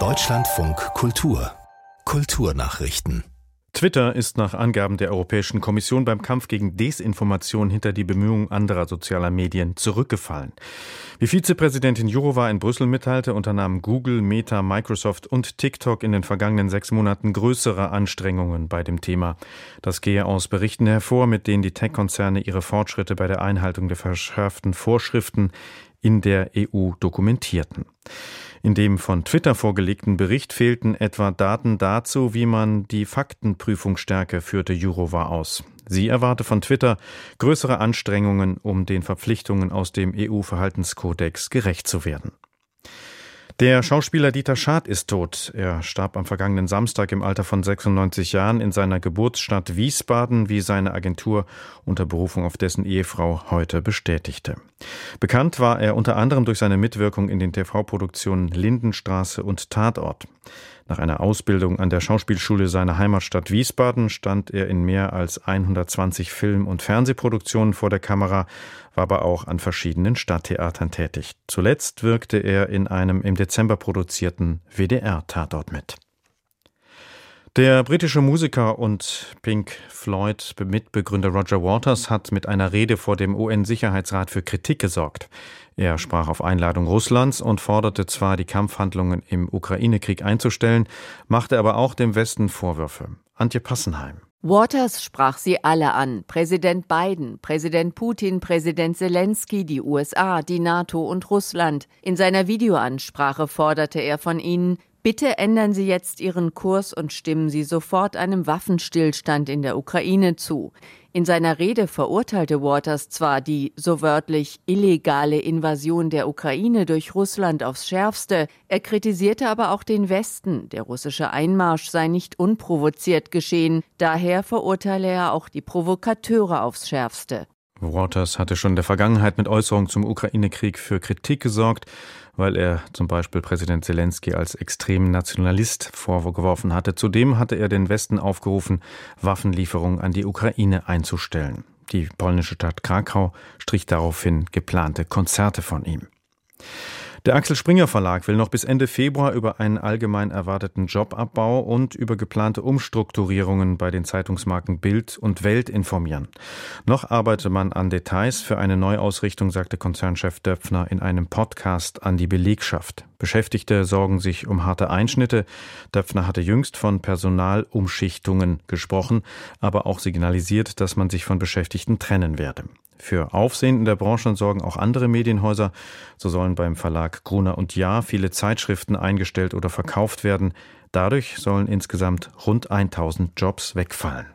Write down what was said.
Deutschlandfunk Kultur Kulturnachrichten Twitter ist nach Angaben der Europäischen Kommission beim Kampf gegen Desinformation hinter die Bemühungen anderer sozialer Medien zurückgefallen. Wie Vizepräsidentin Jourova in Brüssel mitteilte, unternahmen Google, Meta, Microsoft und TikTok in den vergangenen sechs Monaten größere Anstrengungen bei dem Thema. Das gehe aus Berichten hervor, mit denen die Tech-Konzerne ihre Fortschritte bei der Einhaltung der verschärften Vorschriften in der EU dokumentierten. In dem von Twitter vorgelegten Bericht fehlten etwa Daten dazu, wie man die Faktenprüfungsstärke führte Jurova aus. Sie erwarte von Twitter größere Anstrengungen, um den Verpflichtungen aus dem EU-Verhaltenskodex gerecht zu werden. Der Schauspieler Dieter Schad ist tot. Er starb am vergangenen Samstag im Alter von 96 Jahren in seiner Geburtsstadt Wiesbaden, wie seine Agentur unter Berufung auf dessen Ehefrau heute bestätigte. Bekannt war er unter anderem durch seine Mitwirkung in den TV-Produktionen Lindenstraße und Tatort. Nach einer Ausbildung an der Schauspielschule seiner Heimatstadt Wiesbaden stand er in mehr als 120 Film- und Fernsehproduktionen vor der Kamera, war aber auch an verschiedenen Stadttheatern tätig. Zuletzt wirkte er in einem im Dezember produzierten WDR-Tatort mit. Der britische Musiker und Pink Floyd Mitbegründer Roger Waters hat mit einer Rede vor dem UN-Sicherheitsrat für Kritik gesorgt. Er sprach auf Einladung Russlands und forderte zwar, die Kampfhandlungen im Ukraine-Krieg einzustellen, machte aber auch dem Westen Vorwürfe. Antje Passenheim. Waters sprach sie alle an. Präsident Biden, Präsident Putin, Präsident Zelensky, die USA, die NATO und Russland. In seiner Videoansprache forderte er von ihnen, Bitte ändern Sie jetzt Ihren Kurs und stimmen Sie sofort einem Waffenstillstand in der Ukraine zu. In seiner Rede verurteilte Waters zwar die, so wörtlich, illegale Invasion der Ukraine durch Russland aufs schärfste, er kritisierte aber auch den Westen, der russische Einmarsch sei nicht unprovoziert geschehen, daher verurteile er auch die Provokateure aufs schärfste. Waters hatte schon in der Vergangenheit mit Äußerungen zum Ukraine-Krieg für Kritik gesorgt, weil er zum Beispiel Präsident Zelensky als extremen Nationalist vorgeworfen hatte. Zudem hatte er den Westen aufgerufen, Waffenlieferungen an die Ukraine einzustellen. Die polnische Stadt Krakau strich daraufhin geplante Konzerte von ihm. Der Axel Springer Verlag will noch bis Ende Februar über einen allgemein erwarteten Jobabbau und über geplante Umstrukturierungen bei den Zeitungsmarken Bild und Welt informieren. Noch arbeite man an Details für eine Neuausrichtung, sagte Konzernchef Döpfner in einem Podcast an die Belegschaft. Beschäftigte sorgen sich um harte Einschnitte. Döpfner hatte jüngst von Personalumschichtungen gesprochen, aber auch signalisiert, dass man sich von Beschäftigten trennen werde. Für Aufsehen in der Branche sorgen auch andere Medienhäuser. So sollen beim Verlag Gruner und Jahr viele Zeitschriften eingestellt oder verkauft werden. Dadurch sollen insgesamt rund 1000 Jobs wegfallen.